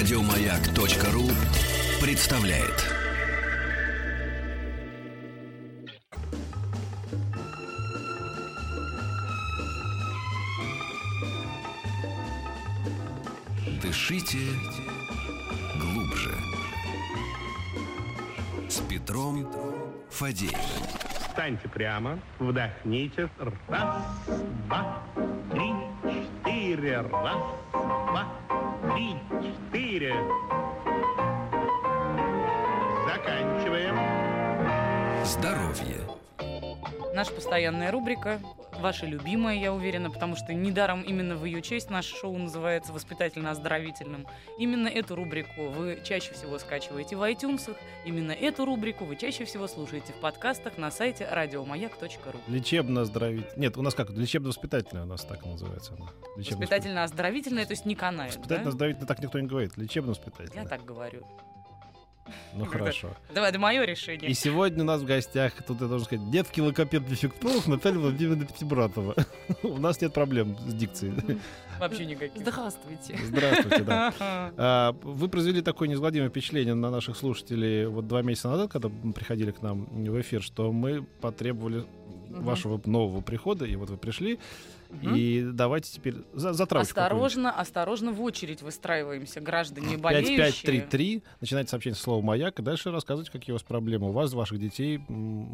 Радиомаяк.ру представляет. Дышите глубже. С Петром Фадеевым. Встаньте прямо, вдохните. Раз, два, три, четыре. Раз, два, три, четыре. Заканчиваем. Здоровье. Наша постоянная рубрика, ваша любимая, я уверена, потому что недаром именно в ее честь наше шоу называется «Воспитательно-оздоровительным». Именно эту рубрику вы чаще всего скачиваете в iTunes, именно эту рубрику вы чаще всего слушаете в подкастах на сайте радиомаяк.ру. Лечебно-оздоровительная. Нет, у нас как? Лечебно-воспитательная у нас так называется Воспитательно-оздоровительное, то есть не канает, да? Воспитательно-оздоровительная так никто не говорит. Лечебно-воспитательная. Я так говорю. Ну хорошо. Давай, это мое решение. И сегодня у нас в гостях, тут я должен сказать, детский логопед дефектолог Наталья Владимировна Пятибратова. У нас нет проблем с дикцией. Вообще никаких. Здравствуйте. Здравствуйте, да. А, Вы произвели такое неизгладимое впечатление на наших слушателей вот два месяца назад, когда мы приходили к нам в эфир, что мы потребовали вашего нового прихода, и вот вы пришли. И давайте теперь за, какую-нибудь. Осторожно, осторожно в очередь выстраиваемся, граждане 5533. болеющие. Начинайте сообщение с слова «Маяк», и дальше рассказывайте, какие у вас проблемы у вас, ваших детей,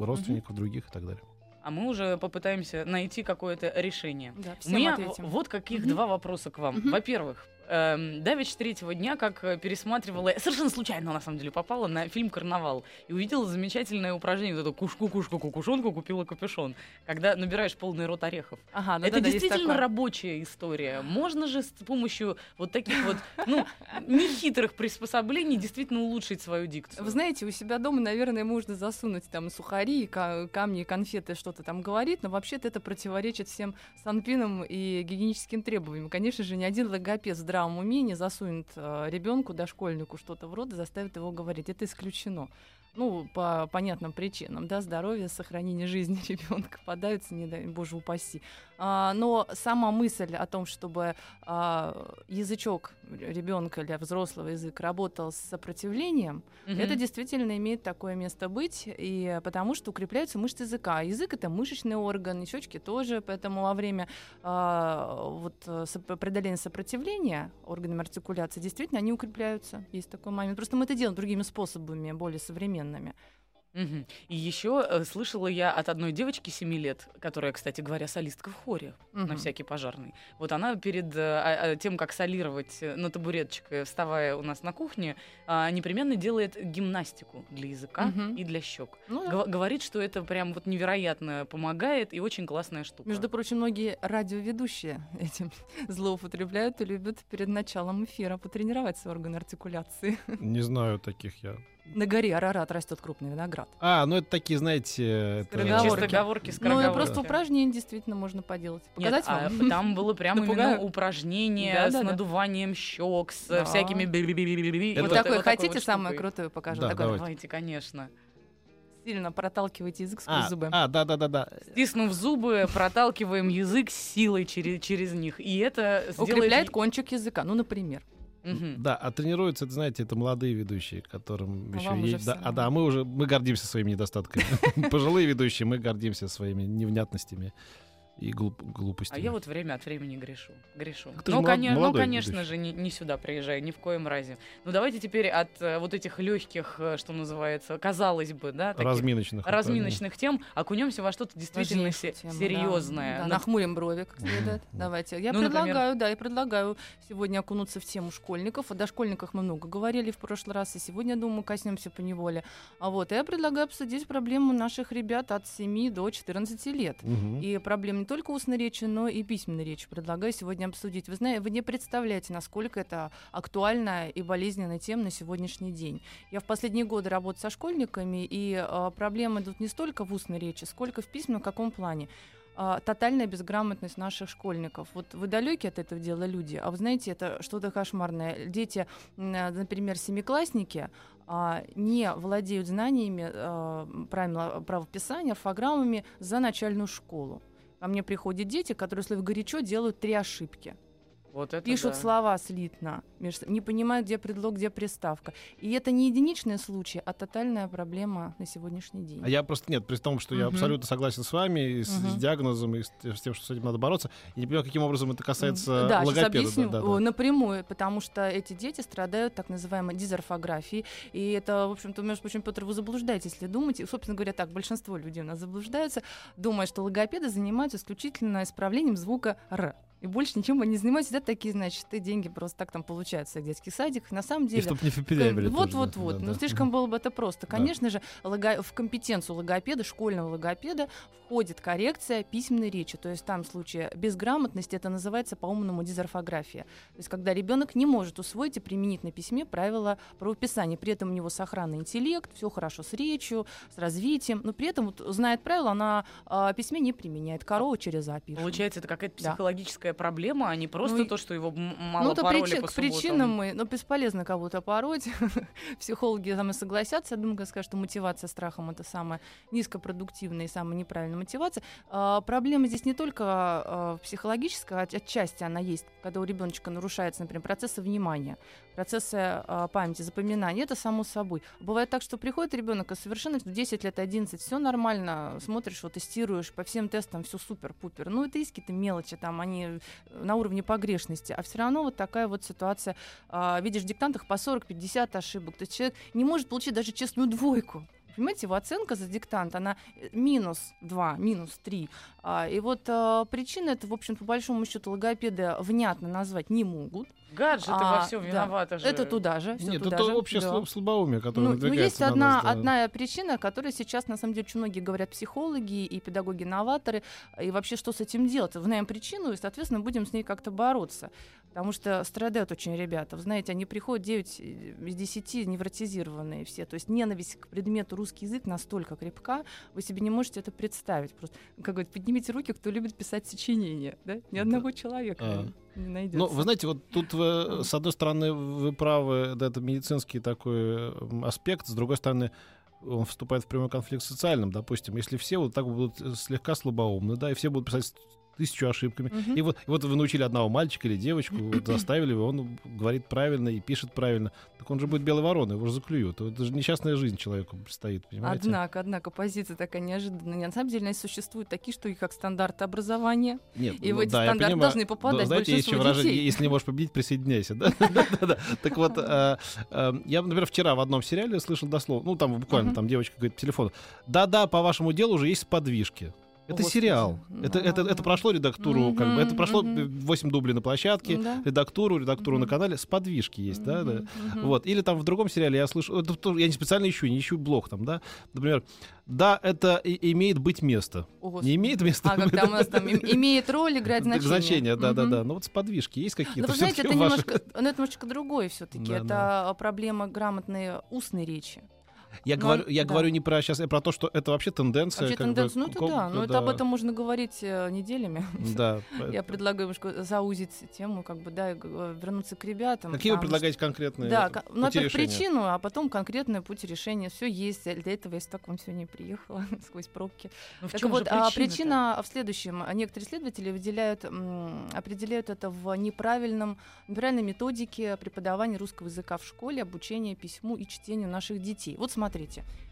родственников, других и так далее. А мы уже попытаемся найти какое-то решение. Да, У меня ответим. вот каких Мгм. два вопроса к вам. Мгм. Во-первых, эм, давеча третьего дня, как э, пересматривала, совершенно случайно на самом деле попала на фильм «Карнавал» и увидела замечательное упражнение, вот это кушку-кушку кукушонку купила капюшон, когда набираешь полный рот орехов. Ага, ну это есть действительно такое. рабочая история. Можно же с помощью вот таких вот, ну, нехитрых приспособлений действительно улучшить свою дикцию. Вы знаете, у себя дома, наверное, можно засунуть там сухари, ка- камни, конфеты, что-то там говорит, но вообще-то это противоречит всем санпинам и гигиеническим требованиям. Конечно же, ни один логопед в здравом уме не засунет ребенку, дошкольнику что-то в рот и заставит его говорить. Это исключено. Ну, по понятным причинам, да, здоровье, сохранение жизни ребенка подаются, не дай боже упаси. А, но сама мысль о том, чтобы а, язычок ребенка или взрослого язык работал с сопротивлением, Мгм. это действительно имеет такое место быть, и потому что укрепляются мышцы языка. Язык это мышечный орган, и щечки тоже, поэтому во время а, вот, э, преодоления сопротивления органами артикуляции действительно они укрепляются. Есть такой момент. Просто мы это делаем другими способами, более современными. Мгм. И еще э, слышала я от одной девочки 7 лет, которая, кстати говоря, солистка в хоре на Мгм. всякий пожарный. Вот она перед э, а- а, тем, как солировать э, на табуреточке, вставая у нас на кухне, а, непременно делает гимнастику для языка Мгм. и для щек. Ну да. Гов- Говорит, что это прям вот невероятно помогает и очень классная штука. Между прочим, многие радиоведущие этим злоупотребляют и любят перед началом эфира потренировать свой орган артикуляции. Не знаю таких я. На горе Арарат растет крупный виноград. А, ну это такие, знаете... это- Скороговорки. Чисто говорки, Ну, и скороговорки. просто упражнение действительно можно поделать. Нет, Показать а вам? там было прямо именно упражнение с Да-да-да. надуванием щек, с Да. всякими би-би-би-би-би-би. Вот Это- такое вот хотите вот самое штукой? крутое покажу? Да, Такое давайте. Конечно. Сильно проталкивайте язык сквозь А, зубы. а, да-да-да-да. Стиснув зубы, проталкиваем язык с силой через, через них. И это сделает... Укрепляет кончик языка, ну, например. Мгм. Да, а тренируются, это, знаете, это молодые ведущие, которым А еще есть... да, а да, мы уже мы гордимся своими недостатками. Пожилые ведущие, мы гордимся своими невнятностями и глуп- А глупостями. я вот время от времени грешу. грешу. Ты Ну, молод- коне- ну, конечно же, не, не сюда приезжай, ни в коем разе. Ну, давайте теперь от э, вот этих легких, э, что называется, казалось бы, да, таких Разминочных. разминочных тем, окунемся во что-то действительно се- тему, да. серьезное. Да, На- нахмурим брови, как следует. Давайте. Я Ну, например? предлагаю, да, я предлагаю сегодня окунуться в тему школьников. О дошкольниках мы много говорили в прошлый раз, и сегодня, думаю, коснемся по неволе. А вот, я предлагаю обсудить проблему наших ребят от 7 до 14 лет. Мгм. И проблем не только устной речи, но и письменной речи предлагаю сегодня обсудить. Вы знаете, вы не представляете, насколько это актуальная и болезненная тема на сегодняшний день. Я в последние годы работаю со школьниками, и э, проблемы идут не столько в устной речи, сколько в письменном, в каком плане. а, тотальная безграмотность наших школьников. Вот вы далеки от этого дела люди, а вы знаете, это что-то кошмарное. Дети, а, например, семиклассники, не владеют знаниями а, правил правописания, орфограммами за начальную школу. Ко мне приходят дети, которые, если горячо, делают три ошибки. Вот это пишут да. слова слитно, не понимают, где предлог, где приставка. И это не единичный случай, а тотальная проблема на сегодняшний день. А я просто нет, при том, что я Мгм. абсолютно согласен с вами, и с, с Мгм. диагнозом, и с, с тем, что с этим надо бороться. И не понимаю, каким образом это касается Да, сейчас логопеда. объясню Да, да, да. напрямую, потому что эти дети страдают так называемой дизорфографией. И это, в общем-то, между прочим, Петр, вы заблуждаетесь, если думаете. Собственно говоря, так, большинство людей у нас заблуждаются, думая, что логопеды занимаются исключительно исправлением звука «р». И больше ничем не занимаются. Это такие, значит, и деньги просто так там получают в детских садиках. На самом И деле... чтобы не впилявили Вот, тоже, вот, да, вот. да, Ну, да. слишком было бы это просто. Да. Конечно же, лого- в компетенцию логопеда, школьного логопеда, входит коррекция письменной речи. То есть там в случае безграмотности это называется по-умному дизорфография. То есть когда ребенок не может усвоить и применить на письме правила правописания. При этом у него сохранный интеллект, все хорошо с речью, с развитием, но при этом вот, знает правила, на а, письме не применяет. Корова через пишет. Получается, это какая-то Да. Психологическая проблема, а не просто Ну и- то, что его мало ну, это пороли причи- по к субботам. причинам мы, ну, бесполезно кого-то пороть. Психологи со мной согласятся. Я думаю, скажут, что мотивация страхом это самая низкопродуктивная и самая неправильная мотивация. А, проблема здесь не только а, психологическая, от- отчасти она есть, когда у ребеночка нарушается, например, процессы внимания, процессы а, памяти, запоминания. Это само собой. Бывает так, что приходит ребенок, и совершенно в 10 лет, 11, все нормально, смотришь, вот тестируешь, по всем тестам все супер-пупер. Ну, это иски-то мелочи, там они на уровне погрешности, а все равно вот такая вот ситуация. А, видишь в диктантах по 40-50 ошибок, то есть человек не может получить даже честную двойку. Понимаете, его оценка за диктант, она э, минус 2, минус 3. А, и вот а, причины это, в общем, по большому счету, логопеды внятно назвать не могут. Гаджеты А, во всем да. виноваты же. Это туда же, Нет, туда это же. общее да. слабоумие, которое Ну, ну, есть одна, нас, да. одна причина, которая сейчас, на самом деле, очень многие говорят психологи и педагоги-новаторы, и вообще, что с этим делать. Знаем причину, и, соответственно, будем с ней как-то бороться. Потому что страдают очень ребята. Вы знаете, они приходят 9 из 10 невротизированные все. То есть ненависть к предмету русский язык настолько крепка, вы себе не можете это представить. Просто, как говорят, поднимите руки, кто любит писать сочинения. Да? Ни одного человека А. не найдется. Ну, вы знаете, вот тут, вы, с одной стороны, вы правы, да, это медицинский такой м, аспект, с другой стороны, он вступает в прямой конфликт с социальным, допустим, если все вот так будут э, слегка слабоумны, да, и все будут писать тысячу ошибками. Мгм. И вот, и вот вы научили одного мальчика или девочку, вот заставили его, он говорит правильно и пишет правильно. Так он же будет белой вороной, его же заклюют. Это же несчастная жизнь человеку предстоит, понимаете? Однако, однако, позиция такая неожиданная. На самом деле, существуют такие штуки, как стандарты образования. Нет, И ну в эти да, стандарты должны попадать Да, знаете, есть выражение, детей. если не можешь победить, присоединяйся. Да? Так вот, э, э, я, например, вчера в одном сериале слышал дословно, ну там буквально, там девочка говорит по телефону, да-да, по вашему делу уже есть подвижки. Это Господи. сериал. Это, это, это Ну. прошло редактуру, как бы, это прошло мгм. 8 дублей на площадке, Да. редактуру, редактуру на Мгм. канале, с подвижки есть, да, да. Мгм. Вот. Или там в другом сериале я слышу, это я не специально ищу, не ищу блог там, да, например, да, это и- имеет быть место. О. Не имеет места А, там у нас там им- имеет роль играть значение. значение, да, да, Мгм. да. Ну вот с подвижки есть Но какие-то. вы знаете, это ваши? немножко, ну, это немножечко другое все-таки. Да, это да. проблема грамотной устной речи. Я, Ну, говорю, я да. говорю не про сейчас, а про то, что это вообще тенденция. Вообще как бы, тенденция, ну это да, но это об этом можно говорить э, неделями. Да. Я предлагаю немножко заузить тему, как бы, да, э, вернуться к ребятам. Какие вы предлагаете конкретные Да, э, ну, пути во-первых, причину, а потом конкретный путь решения. Все есть. Для этого я так вам сегодня и приехала сквозь пробки. Ну, в Так вот, же а причина-то? причина в следующем. Некоторые исследователи выделяют, м, определяют это в неправильном, неправильной методике преподавания русского языка в школе, обучения письму и чтению наших детей. Вот смотрите.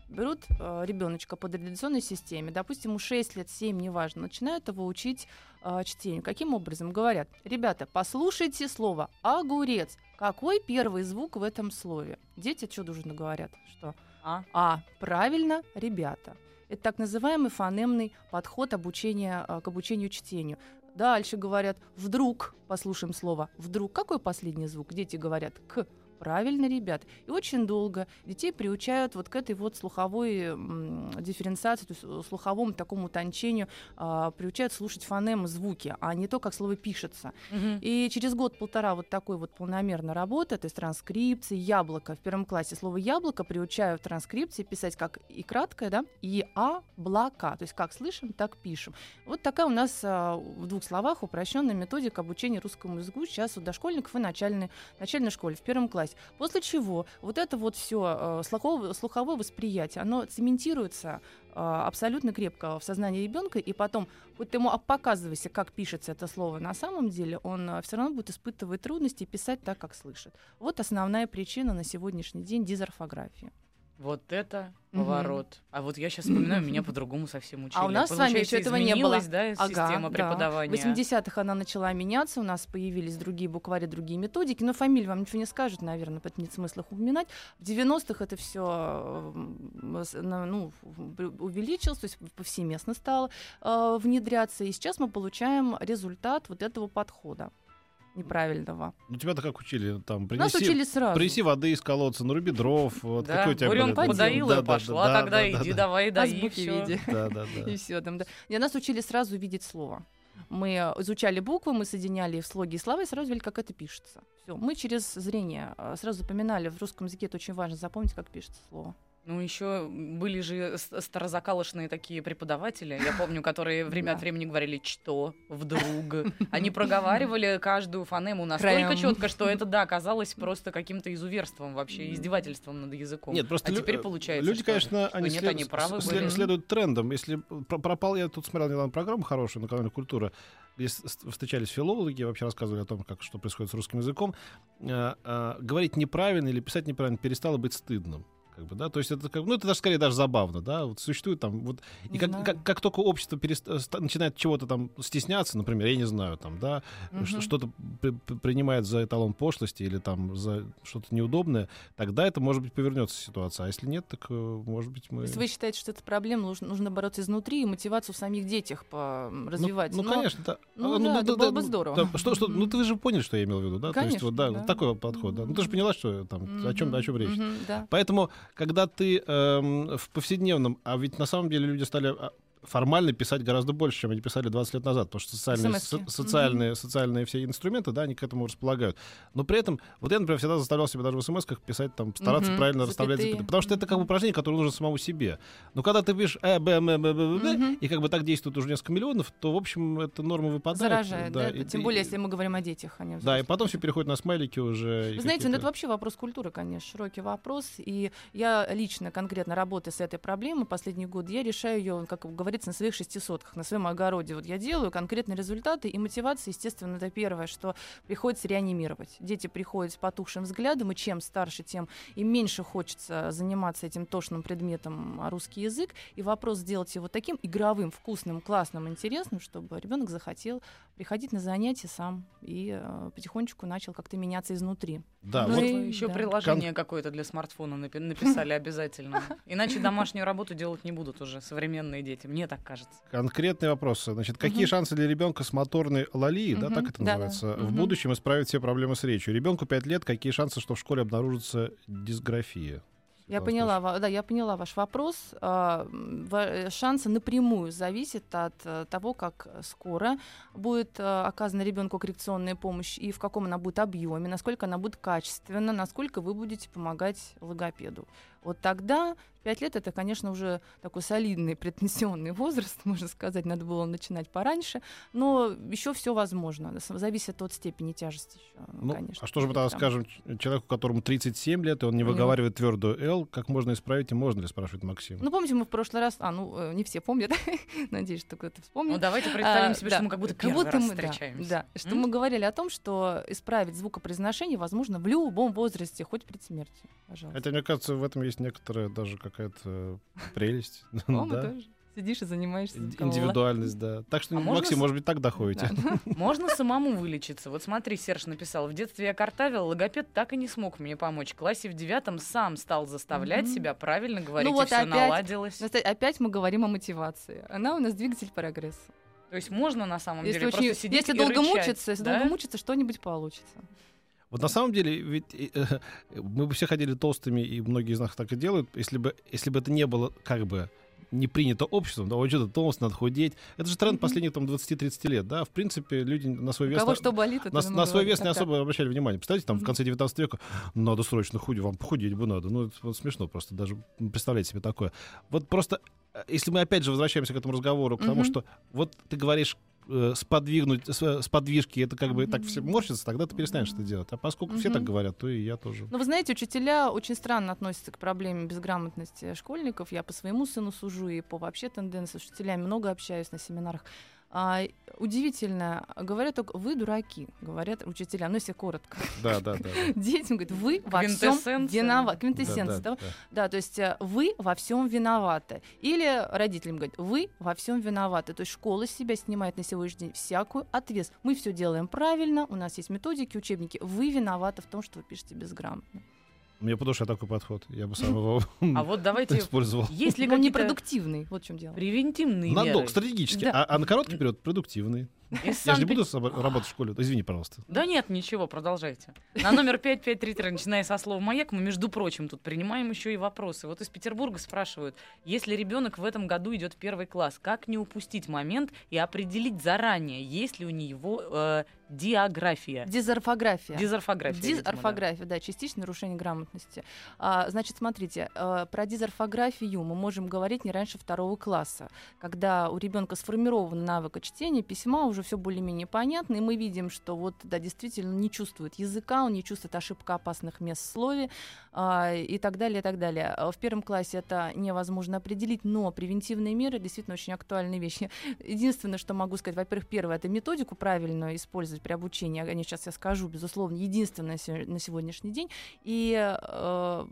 Берут э, ребеночка по традиционной системе, допустим, ему 6 лет, 7, неважно, начинают его учить э, чтению. Каким образом? Говорят, ребята, послушайте слово «огурец». Какой первый звук в этом слове? Дети дружно говорят? Что? А? А, правильно, ребята. Это так называемый фонемный подход обучения, а, к обучению чтению. Дальше говорят «вдруг», послушаем слово «вдруг». Какой последний звук? Дети говорят «к». Правильно, ребят. И очень долго детей приучают вот к этой вот слуховой дифференциации, то есть э, слуховому такому утончению, а, приучают слушать фонемы, звуки, а не то, как слово пишется. Мгм. И через год-полтора вот такой вот полномерной работы, то есть транскрипции, яблоко в первом классе, слово яблоко приучаю в транскрипции писать как и краткое, да, и облака, то есть как слышим, так пишем. Вот такая у нас а, в двух словах упрощенная методика обучения русскому языку сейчас у дошкольников и начальной, начальной школе в первом классе. Есть после чего вот это вот все слуховое, слуховое восприятие, оно цементируется а, абсолютно крепко в сознании ребенка, и потом, вот ты ему показывайся, как пишется это слово на самом деле, он а, все равно будет испытывать трудности писать так, как слышит. Вот основная причина на сегодняшний день дизорфографии. Вот это поворот. Угу. А вот я сейчас вспоминаю, меня по-другому совсем учили. А у нас с вами еще этого не было. да, ага, система да. преподавания? В 80-х она начала меняться, у нас появились другие буквари, другие методики, но фамилии вам ничего не скажут, наверное, поэтому нет смысла их упоминать. В 90-х это все ну, увеличилось, то есть повсеместно стало э, внедряться, и сейчас мы получаем результат вот этого подхода неправильного. Ну, тебя-то как учили? Там, принеси, Нас учили сразу. Принеси воды из колодца, наруби дров. Вот да, какой у тебя да, и пошла, да, тогда да, иди, да, давай, да, и Азбуки все. види. Да, да, да. И все там, да. И нас учили сразу видеть слово. Мы изучали буквы, мы соединяли в слоги и слова и сразу видели, как это пишется. Все. Мы через зрение э, сразу запоминали. В русском языке это очень важно запомнить, как пишется слово. Ну, еще были же старозакалошные такие преподаватели, я помню, которые время от времени говорили «что», «вдруг». Они проговаривали каждую фонему настолько четко, что это, да, казалось просто каким-то изуверством вообще, издевательством над языком. Нет, просто а теперь получается, люди, что, конечно, что они, нет, след... они правы след... были. следуют трендам. Если пропал, я тут смотрел недавно программу хорошую на канале «Культура», где встречались филологи, вообще рассказывали о том, как, что происходит с русским языком, а, а, говорить неправильно или писать неправильно перестало быть стыдным. Как бы, да? То есть это как, ну это даже скорее даже забавно, да, вот существует там вот и как, как, как только общество перест... начинает чего-то там стесняться, например, я не знаю, там, да, угу. что-то при, принимает за эталон пошлости или там за что-то неудобное, тогда это может быть повернется ситуация, а если нет, так э, может быть мы. То есть вы считаете, что это проблема нужно, нужно бороться изнутри и мотивацию в самих детях по развивать? Ну, ну Но... конечно, да. Ну, ну да, да, это да, было бы здорово. Да, что, что, ну ты же поняли, что я имел в виду, да? Конечно, То есть вот да, да. вот такой подход, да. Ну ты же поняла, что там о чем о чем речь. Да. Поэтому когда ты эм, в повседневном, а ведь на самом деле люди стали а, формально писать гораздо больше, чем они писали 20 лет назад, потому что социальные, со, социальные, mm-hmm. социальные все инструменты, да, они к этому располагают. Но при этом, вот я, например, всегда заставлял себя даже в смс-ках писать, там, стараться mm-hmm. правильно расставлять запятые, потому что это как бы упражнение, которое нужно самому себе. Но когда ты пишешь э, б, м, б, б, б, mm-hmm. и как бы так действует уже несколько миллионов, то, в общем, эта норма выпадает. Заражает, да, да и, тем более, если мы говорим о детях, а не Да, и потом все переходит на смайлики уже. Вы знаете, ну, это вообще вопрос культуры, конечно, широкий вопрос, и я лично, конкретно работая с этой проблемой последний год, я решаю ее, как говорится, на своих 600 сотках, на своем огороде вот я делаю конкретные результаты, и мотивация, естественно, это первое, что приходится реанимировать. Дети приходят с потухшим взглядом, и чем старше, тем им меньше хочется заниматься этим тошным предметом а, русский язык, и вопрос сделать его таким игровым, вкусным, классным, интересным, чтобы ребенок захотел приходить на занятия сам и э, потихонечку начал как-то меняться изнутри. Да, ну вот и еще да. приложение Кон... какое-то для смартфона напи- написали обязательно. Иначе домашнюю работу делать не будут уже современные дети, мне так кажется. Конкретные вопросы. Значит, какие шансы для ребенка с моторной лалией, да, так это называется, в будущем исправить все проблемы с речью? Ребенку 5 лет, какие шансы, что в школе обнаружится дисграфия? Я поняла, да, я поняла ваш вопрос. А, шансы напрямую зависят от э, того, как скоро будет э, оказана ребенку коррекционная помощь и в каком она будет объеме, насколько она будет качественна, насколько вы будете помогать логопеду. Вот тогда 5 лет это, конечно, уже такой солидный претензионный возраст, можно сказать, надо было начинать пораньше, но еще все возможно, зависит от степени тяжести еще, ну, конечно. А что же мы тогда скажем человеку, которому 37 лет, и он не выговаривает твердую «л», как можно исправить и можно ли, спрашивает Максим? Ну, помните, мы в прошлый раз, а, ну, э, не все помнят, надеюсь, что кто-то вспомнит. Ну, давайте представим а, себе, да, что мы как будто первый раз мы, встречаемся. Да, да что мы говорили о том, что исправить звукопроизношение возможно в любом возрасте, хоть перед смертью, пожалуйста. Это, мне кажется, в этом есть некоторая даже какая-то прелесть. По-моему, тоже. Сидишь и занимаешься. Индивидуальность, да. Так что, а Максим, может быть, так доходите. Можно самому вылечиться. Вот смотри, Серж написал, в детстве я картавил, логопед так и не смог мне помочь. В классе в девятом сам стал заставлять себя правильно говорить, ну, вот и все наладилось. Опять мы говорим о мотивации. Она у нас двигатель прогресса. То есть можно на самом если деле очень, просто сидеть Если и долго рычать, мучиться, если да? долго мучиться, что-нибудь получится. Вот на самом деле, ведь э, мы бы все ходили толстыми, и многие из нас так и делают, если бы, если бы это не было как бы не принято обществом, да, вот что-то толст, надо худеть. Это же тренд последних там 20-30 лет, да. В принципе, люди на свой вес... У кого на, что болит, на, на свой вес не особо обращали внимание. Представляете, там в конце 19 века надо срочно худеть, вам похудеть бы надо. Ну, это вот смешно просто, даже представлять себе такое. Вот просто, э, если мы опять же возвращаемся к этому разговору, к тому, что вот ты говоришь э, сподвигнуть, с, с подвижки, это как бы так все морщится, тогда ты перестанешь это делать. А поскольку все так говорят, то и я тоже. Но вы знаете, учителя очень странно относятся к проблеме безграмотности школьников. Я по своему сыну сужу и по вообще тенденции с учителями много общаюсь на семинарах. А, удивительно, говорят только вы дураки, говорят учителя, ну если коротко. Да, да, да. Детям говорят, вы во всем виноваты. Да, Квинтэссенция, да, да? да. Да, то есть э, вы во всем виноваты. Или родителям говорят, вы во всем виноваты. То есть школа себя снимает на сегодняшний день всякую ответственность. Мы все делаем правильно, у нас есть методики, учебники. Вы виноваты в том, что вы пишете безграмотно. Мне по душе такой подход. Я бы сам его А вот давайте, использовал. есть ли Он какие-то непродуктивный, вот в чем дело. превентивные На долг, стратегически. Да. А, а на короткий период продуктивный. Из Я же не буду работать в школе. Извини, пожалуйста. Да нет, ничего, продолжайте. На номер 5533, начиная со слова «Маяк», мы, между прочим, тут принимаем еще и вопросы. Вот из Петербурга спрашивают, если ребенок в этом году идет в первый класс, как не упустить момент и определить заранее, есть ли у него э, диаграфия? Дизорфография. Дизорфография. видимо, да. Дизорфография, да, частичное нарушение грамотности. А, значит, смотрите, э, про дизорфографию мы можем говорить не раньше второго класса, когда у ребенка сформирован навык чтения, письма, уже все более-менее понятно, и мы видим, что вот, да, действительно не чувствует языка, он не чувствует ошибка опасных мест в слове и так далее, и так далее. А В первом классе это невозможно определить, но превентивные меры действительно очень актуальные вещи. Единственное, что могу сказать, во-первых, первое, это методику правильную использовать при обучении, о ней сейчас я скажу, безусловно, единственное на сегодняшний день. И э,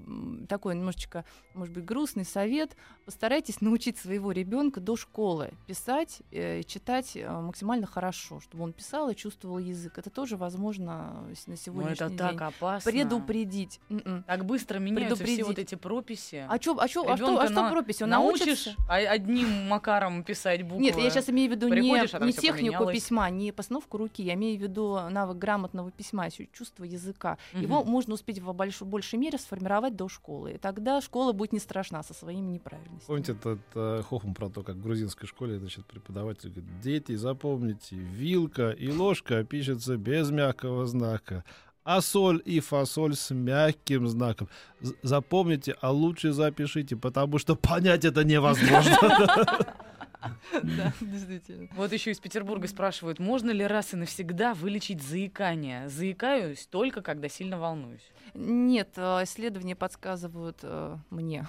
такой немножечко, может быть, грустный совет, постарайтесь научить своего ребенка до школы писать э, читать э, максимально хорошо, чтобы он писал и чувствовал язык. Это тоже возможно с- на Ну, сегодняшний это день. так опасно. Предупредить. М-м. Так быстро меняются все вот эти прописи. А, чё, а, чё, а что, а что на- пропись? Он Научишь научится? а- одним макаром писать буквы? Нет, я сейчас имею в виду не, Приходишь, а не всё технику поменялось. письма, не постановку руки, я имею в виду навык грамотного письма, чу- чувство языка. Мгм. Его можно успеть в больш- большей мере сформировать до школы. И тогда школа будет не страшна со своими неправильностями. Помните этот э, хохм про то, как в грузинской школе значит, преподаватель говорит, дети, запомните, вилка и ложка пишется без мягкого знака, а соль и фасоль с мягким знаком. Запомните, а лучше запишите, потому что понять это невозможно. Да, действительно. Вот еще из Петербурга спрашивают, можно ли раз и навсегда вылечить заикание? Заикаюсь только, когда сильно волнуюсь. Нет, э, исследования подсказывают э, мне,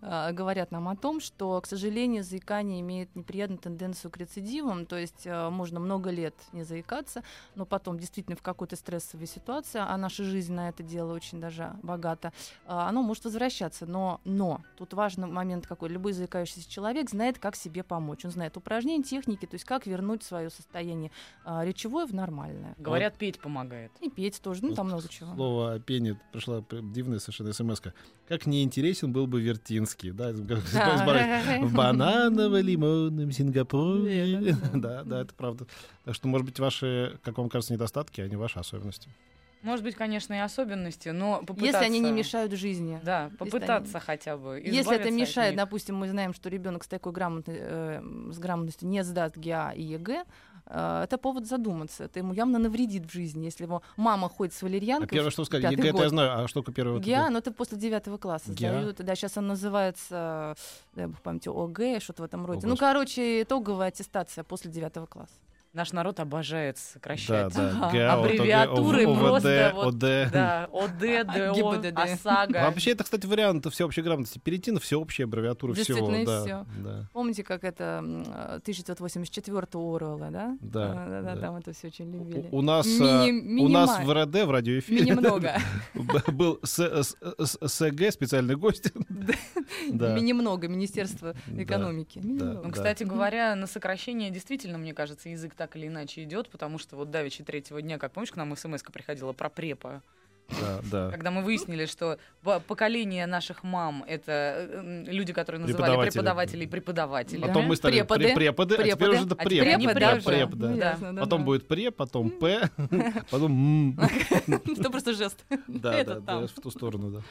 говорят нам о том, что, к сожалению, заикание имеет неприятную тенденцию к рецидивам, то есть э, можно много лет не заикаться, но потом действительно в какой-то стрессовой ситуации, а наша жизнь на это дело очень даже богата, э, оно может возвращаться. Но, но тут важный момент какой. Любой заикающийся человек знает, как себе помочь. Он знает упражнения, техники, то есть как вернуть свое состояние э, речевое в нормальное. Говорят, петь помогает. И петь тоже, ну там много чего. Слово о пении пришла дивная совершенно смс -ка. Как неинтересен был бы Вертинский, да, в бананово-лимонном Сингапуре. Да. Да, это правда. Так что, может быть, ваши, как вам кажется, недостатки, а не ваши особенности. Может быть, конечно, и особенности, но попытаться... Если они не мешают жизни. Да, попытаться хотя бы Если это от мешает, них. допустим, мы знаем, что ребенок с такой грамотной, э, с грамотностью не сдаст ГИА и ЕГЭ, это повод задуматься. Это ему явно навредит в жизни, если его мама ходит с А валерьянкой. первое, что сказать, ЕГЭ я знаю, а что вот ГИА, это? но это после девятого класса ГИА? сдают. Да, сейчас он называется, дай бог памяти, ОГЭ, что-то в этом роде. ну, Господи. короче, итоговая аттестация после девятого класса. Наш народ обожает Да, сокращать. да, вот, Аббревиатуры ОВД, просто вот, ОД. Да, ОД, ДО, ГИБДД. ОСАГО. Вообще, это, кстати, вариант всеобщей грамотности. Перейти на всеобщие аббревиатуры всего. Да, да. Помните, как это м, э, 1984 Оруэлла, да? Да, А, да, да. там это все очень любили. У, у нас, Мини- а, у нас минима- в РД, в радиоэфире, Немного. был С- С- С- СГ, специальный гость. Да. Немного, Министерство Да, экономики. да. Ну, кстати говоря, на сокращение действительно, мне кажется, язык так или иначе идет, потому что вот давеча третьего дня, как помнишь, к нам смс приходила про препа, Да, да. когда мы выяснили, что по- поколение наших мам — это э, люди, которые называли Преподаватели. преподавателей преподаватели. Потом мы стали Преподы. пре- преподы, а теперь Преподы. уже это А преп. они Да, преп, преп, да. да. Да. ясно, да, Потом да. будет преп, потом П, потом М. Это просто жест. Да, Это да, там. да, в ту сторону, да.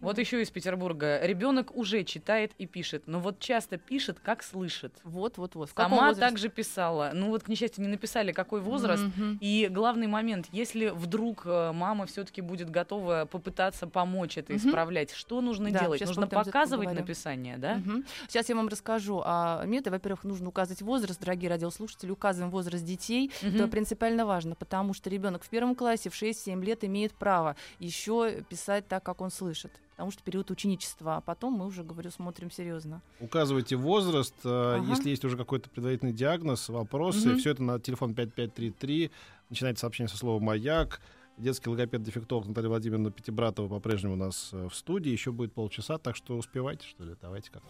Вот еще из Петербурга. Ребенок уже читает и пишет, но вот часто пишет, как слышит. Вот, вот, вот. Сама также писала. Ну вот, к несчастью, не написали, какой возраст. И главный момент, если вдруг э, мама все-таки будет будет готова попытаться помочь это исправлять. Что нужно Да, делать? Нужно показывать написание, да? Мгм. Сейчас я вам расскажу о методе. Во-первых, нужно указывать возраст, дорогие радиослушатели, указываем возраст детей. Мгм. Это принципиально важно, потому что ребенок в первом классе в 6-7 лет имеет право еще писать так, как он слышит. Потому что период ученичества, а потом мы уже, говорю, смотрим серьезно. Указывайте возраст, э, Ага. если есть уже какой-то предварительный диагноз, вопросы, Мгм. все это на телефон 5533. Начинайте сообщение со слова «Маяк». Детский логопед-дефектолог Наталья Владимировна Пятибратова по-прежнему у нас э, в студии. Еще будет полчаса, так что успевайте, что ли. Давайте как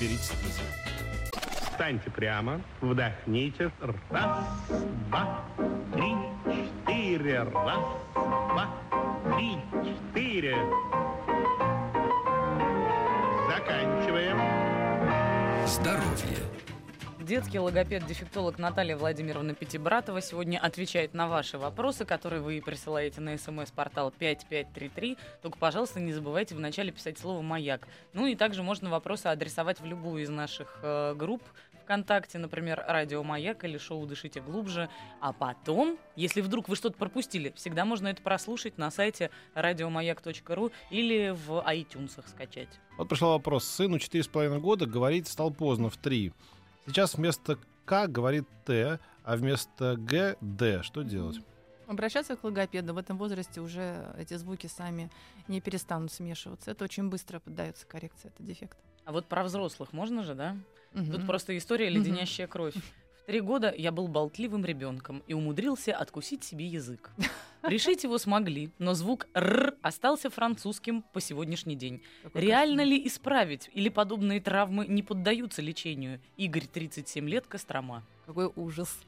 берите. Встаньте прямо, вдохните. Раз, два, три, четыре. Раз, два, три, четыре. Заканчиваем. Здоровье. Детский логопед-дефектолог Наталья Владимировна Пятибратова сегодня отвечает на ваши вопросы, которые вы присылаете на смс-портал 5533. Только, пожалуйста, не забывайте вначале писать слово «Маяк». Ну и также можно вопросы адресовать в любую из наших э, групп ВКонтакте, например, «Радио Маяк» или шоу «Дышите глубже». А потом, если вдруг вы что-то пропустили, всегда можно это прослушать на сайте радиомаяк.ру или в iTunes скачать. Вот пришел вопрос. Сыну 4,5 года говорить стал поздно, в 3. Сейчас вместо К говорит Т, а вместо Г — Д. Что делать? Обращаться к логопеду. В этом возрасте уже эти звуки сами не перестанут смешиваться. Это очень быстро поддается коррекции, это дефект. А вот про взрослых можно же, да? Тут Мгм. просто история леденящая кровь. В три года я был болтливым ребенком и умудрился откусить себе язык. Решить его смогли, но звук «р» остался французским по сегодняшний день. Какой Реально кошмар. ли исправить? Или подобные травмы не поддаются лечению? Игорь, 37 лет, Кострома. Какой ужас.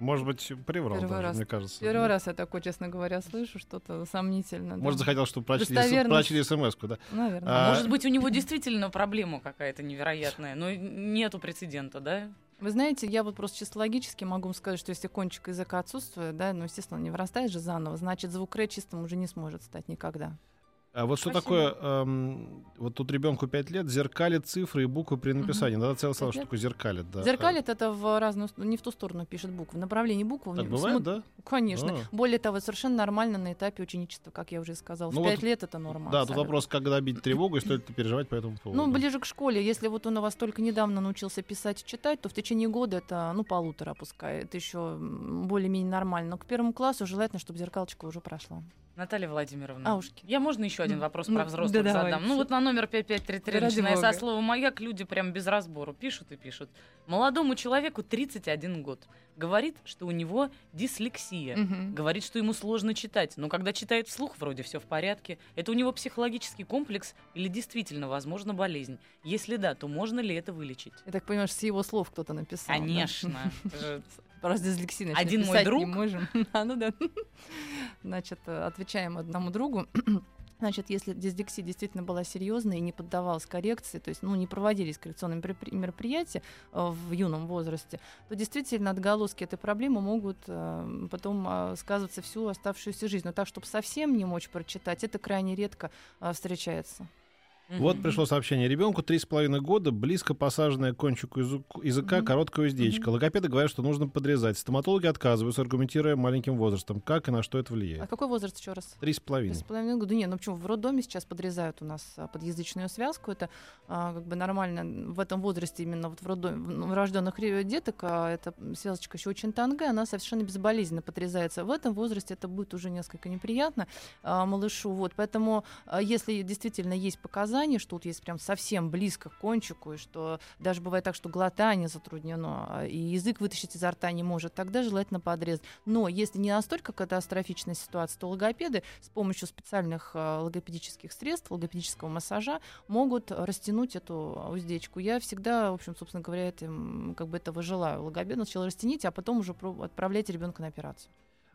Может быть, приврал Первый даже, раз. мне кажется. Первый раз я такое, честно говоря, слышу, что-то сомнительно. Может, да. захотел, чтобы прочли, Достоверность. прочли смс-ку, да? Наверное. А, Может быть, у него действительно проблема какая-то невероятная, но нету прецедента, да? Вы знаете, я вот просто чисто логически могу сказать, что если кончик языка отсутствует, да, ну, естественно, он не вырастает же заново, значит, звук ре чистым уже не сможет стать никогда. А вот что Спасибо. такое, эм, вот тут ребенку 5 лет, зеркалит цифры и буквы при написании. Надо целое слово, что такое зеркалит. Да. Зеркалит это в разную, не в ту сторону пишет букву, в направлении буквы. Так бывает, смут- да? Конечно. А. Более того, совершенно нормально на этапе ученичества, как я уже и сказала. Ну в вот- 5 лет это норма. Да, тут абсолютно. вопрос, как добить тревогу и стоит ли переживать по этому поводу. Ну, ближе к школе. Если вот он у вас только недавно научился писать и читать, то в течение года это, ну, полутора пускай. Это еще более-менее нормально. Но к первому классу желательно, чтобы зеркалочка уже прошла. Наталья Владимировна. Аушки. Я можно еще один вопрос ну, про взрослых да задам? давайте. Ну вот на номер 5533, Ради начиная со слова «маяк», люди прям без разбору пишут и пишут. Молодому человеку 31 год. Говорит, что у него дислексия. Мгм. Говорит, что ему сложно читать, но когда читает вслух, вроде все в порядке. Это у него психологический комплекс или действительно, возможно, болезнь? Если да, то можно ли это вылечить? Я так понимаю, что с его слов кто-то написал. да? Конечно. Это же Раз дислексия, Один мой друг. Не можем. А, ну да. Значит, э, отвечаем одному другу. Значит, если дислексия действительно была серьезной и не поддавалась коррекции, то есть ну, не проводились коррекционные меропри- мероприятия э, в юном возрасте, то действительно отголоски этой проблемы могут э, потом сказываться всю оставшуюся жизнь. Но так, чтобы совсем не мочь прочитать, это крайне редко э, Вот пришло сообщение. Ребенку 3,5 года, близко посаженная к кончику язык- языка короткая уздечка. Логопеды говорят, что нужно подрезать. Стоматологи отказываются, аргументируя маленьким возрастом. Как и на что это А влияет? какой возраст еще раз? Три с Три с половиной. половиной года. Не, ну почему? В роддоме сейчас подрезают у нас а, подъязычную связку. Это а, как бы нормально в этом возрасте именно вот в роддоме в рожденных деток а, эта связочка еще очень тонкая, она совершенно безболезненно подрезается. В этом возрасте это будет уже несколько неприятно а, малышу. Вот, поэтому а, если действительно есть показания, что вот есть прям совсем близко к кончику, и что даже бывает так, что глотание затруднено, а, и язык вытащить изо рта не может, тогда желательно подрезать. Но если не настолько катастрофичная ситуация, то логопеды с помощью специальных а, логопедических средств, логопедического массажа могут растянуть эту уздечку. Я всегда, в общем, собственно говоря, этим, как бы этого желаю. Логопеду сначала растяните, а потом уже отправляйте ребенка на операцию.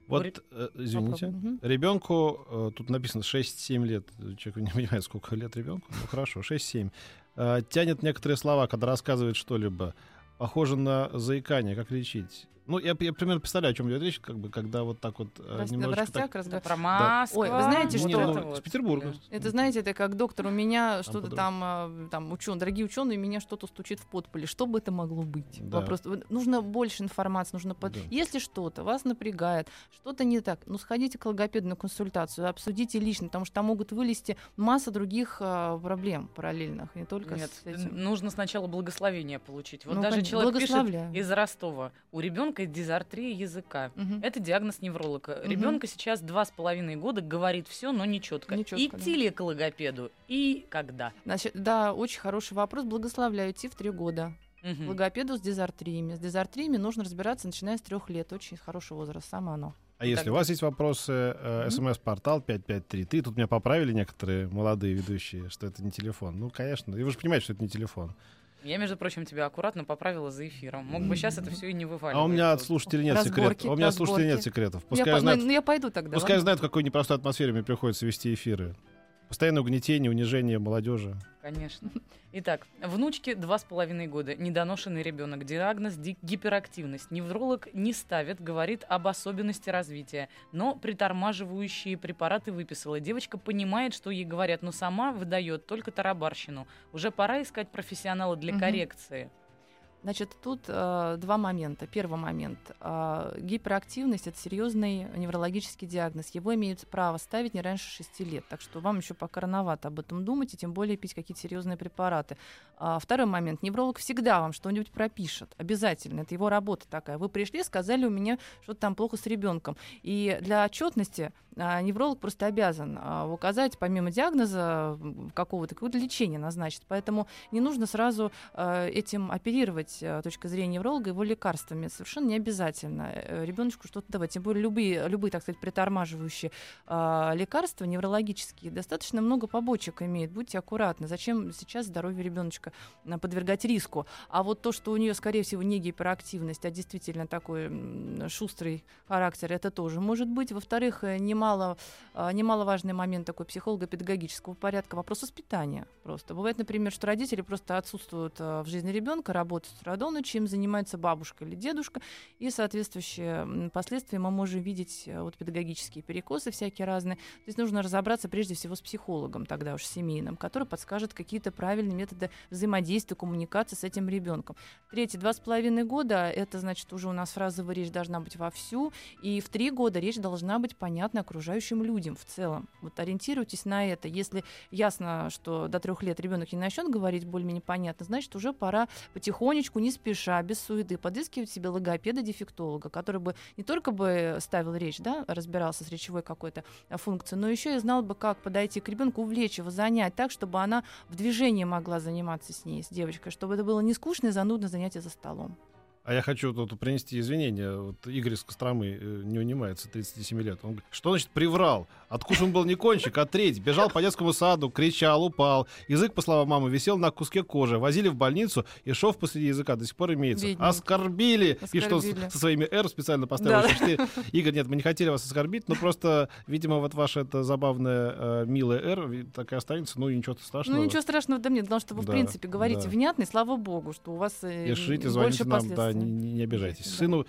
Вот, э, извините. Ребенку, э, тут написано 6-7 лет. Человек не понимает, сколько лет ребенку. Ну хорошо, 6-7. Э, тянет некоторые слова, когда рассказывает что-либо. Похоже на заикание. Как лечить? Ну, я, я примерно представляю, о чем идет речь, как бы, когда вот так вот э, Рас- немножечко Растяг так- разговор. Про Москву. Ой, вы знаете, Не, что- ну, с Петербурга. Это, знаете, это как доктор у меня что-то там, а, там ученые, дорогие ученые, меня что-то стучит в подполе. Что бы это могло быть? Да. Вопрос. Нужно больше информации, нужно под... Да. Если что-то вас напрягает, что-то не так, ну сходите к логопеду на консультацию, обсудите лично, потому что там могут вылезти масса других а, проблем параллельных, не только Нет, с этим. нужно сначала благословение получить. Вот Ну, даже конечно, человек пишет из Ростова. У ребенка дизартрия языка. Мгм. Это диагноз невролога. Мгм. Ребенка сейчас два с половиной года говорит все, но не четко. Идти ли к логопеду и когда? Значит, да, очень хороший вопрос. Благословляю идти в три года. К логопеду с дизартриями. С дизартриями нужно разбираться, начиная с трех лет. Очень хороший возраст, самое оно. А если Тогда- у вас есть вопросы, э, смс-портал 5533. Тут меня поправили некоторые молодые ведущие, что это не телефон. Ну, конечно. И вы же понимаете, что это не телефон. Я, между прочим, тебя аккуратно поправила за эфиром. Мог бы сейчас это все и не вываливать. А у меня от слушателей нет Разборки, секретов. А у меня от слушателей нет разборки. секретов. Я Пускай по- знают, ну, я пойду тогда. пускай ладно? знают, в какой непростой атмосфере мне приходится вести эфиры. Постоянное угнетение, унижение молодежи. Конечно. Итак, внучке два с половиной года, недоношенный ребенок, диагноз ди- гиперактивность. Невролог не ставит, говорит об особенности развития, но притормаживающие препараты выписала. Девочка понимает, что ей говорят, но сама выдает только тарабарщину. Уже пора искать профессионала для Мгм. коррекции. Значит, тут э, два момента. Первый момент. Э, гиперактивность это серьезный неврологический диагноз. Его имеют право ставить не раньше 6 лет. Так что вам еще пока рановато об этом думать, и тем более пить какие-то серьезные препараты. А, второй момент. Невролог всегда вам что-нибудь пропишет. Обязательно. Это его работа такая. Вы пришли, сказали, у меня что-то там плохо с ребенком. И для отчетности невролог просто обязан а, указать, помимо диагноза какого-то, какое-то лечение назначить. Поэтому не нужно сразу э, этим оперировать точка зрения невролога его лекарствами. Совершенно не обязательно э, ребеночку что-то давать. Тем более любые, любые так сказать, притормаживающие лекарства неврологические достаточно много побочек имеют. Будьте аккуратны. Зачем сейчас здоровье ребеночка подвергать риску? А вот то, что у нее, скорее всего, не гиперактивность, а действительно такой шустрый характер, это тоже может быть. Во-вторых, э, немало, э, немаловажный момент такой психолого-педагогического порядка, вопрос воспитания просто. Бывает, например, что родители просто отсутствуют э, в жизни ребенка, работают с утра до ночи, им занимается бабушка или дедушка, и соответствующие последствия мы можем видеть, э, вот педагогические перекосы всякие разные. То есть нужно разобраться прежде всего с психологом тогда уж семейным, который подскажет какие-то правильные методы взаимодействия, коммуникации с этим ребенком. Третье, два с половиной года, это значит уже у нас фразовая речь должна быть вовсю, и в три года речь должна быть понятна окружающим людям в целом. Вот ориентируйтесь на это. Если ясно, что до трех лет ребенок не начнет говорить более-менее понятно, значит уже пора потихонечку, не спеша, без суеты, подыскивать себе логопеда-дефектолога, который бы не только бы ставил речь, да, разбирался с речевой какой-то функцией, но еще и знал бы, как подойти к ребенку, увлечь его, занять так, чтобы она в движении могла заниматься с ней, с девочкой, чтобы это было не скучное, занудное занятие за столом. А я хочу тут принести извинения. Вот Игорь из Костромы э, не унимается, 37 лет. Он говорит, что значит приврал? Откушен был не кончик, а треть. Бежал по детскому саду, кричал, упал. Язык, по словам мамы, висел на куске кожи. Возили в больницу, и шов посреди языка до сих пор имеется. Бедненький. Оскорбили. И что, Оскорбили. со своими «р» специально поставил. Да. 84. Игорь, нет, мы не хотели вас оскорбить, но просто, видимо, вот ваша это забавная, э, милая «р» так и останется. Ну, и ничего страшного. Ну ничего страшного да нет, потому что вы, Да, в принципе, говорите да. внятно, и слава богу, что у вас э, Пишите, звоните больше нам, да, не, не- обижайтесь. Сыну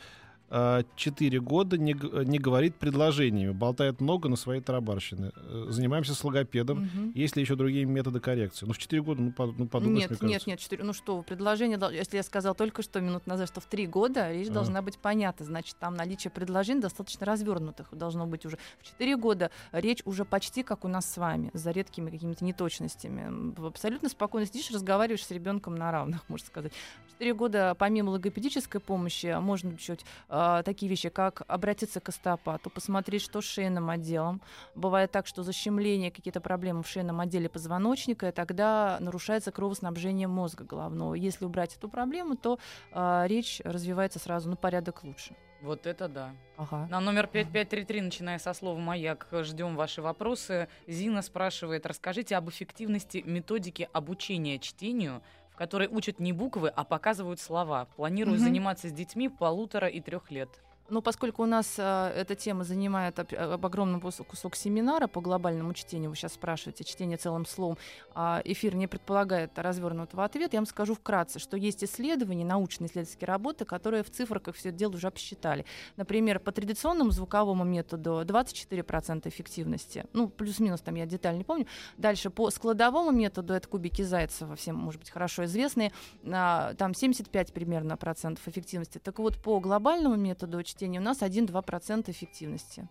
4 года не, не говорит предложениями, болтает много на своей тарабарщины. Э, Занимаемся с логопедом. Мгм. Есть ли еще другие методы коррекции? Ну, в 4 года, ну, ну подумаешь, Нет, мне нет, кажется. нет, четыре. Ну что, предложение, если я сказал только что минут назад, что в три года речь А. должна быть понятна, значит, там наличие предложений достаточно развернутых должно быть уже. В четыре года речь уже почти как у нас с вами, за редкими какими-то неточностями. Абсолютно спокойно сидишь, разговариваешь с ребенком на равных, можно сказать. В четыре года, помимо логопедической помощи, можно чуть а, такие вещи, как обратиться к остеопату, посмотреть, что с шейным отделом. Бывает так, что защемление, какие-то проблемы в шейном отделе позвоночника, и тогда нарушается кровоснабжение мозга головного. Если убрать эту проблему, то а, речь развивается сразу на порядок лучше. Вот это да. Ага. На номер 5533, начиная со слова «Маяк», ждем ваши вопросы. Зина спрашивает, расскажите об эффективности методики обучения чтению, в которой учат не буквы, а показывают слова. Планирую Мгм. заниматься с детьми полутора и трех лет. Ну, поскольку у нас э, эта тема занимает об, об огромном кус- кусок семинара по глобальному чтению, вы сейчас спрашиваете, чтение целым словом, а эфир не предполагает развернутого ответа, я вам скажу вкратце, что есть исследования, научные исследовательские работы, которые в цифрах все это дело уже обсчитали. Например, по традиционному звуковому методу 24% эффективности, ну, плюс-минус, там я деталь не помню. Дальше по складовому методу, это кубики Зайцева, всем, может быть, хорошо известные, а, там 75 примерно процентов эффективности. Так вот, по глобальному методу чтения у нас 1-2% эффективности.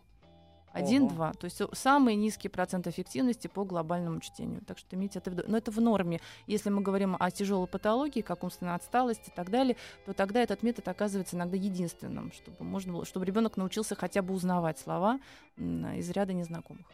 1-2. То есть э, самый низкий процент эффективности по глобальному чтению. Так что имейте это в виду. Но это в норме. Если мы говорим о тяжелой патологии, как умственная отсталость и так далее, то тогда этот метод оказывается иногда единственным, чтобы, можно было, чтобы ребенок научился хотя бы узнавать слова из ряда незнакомых.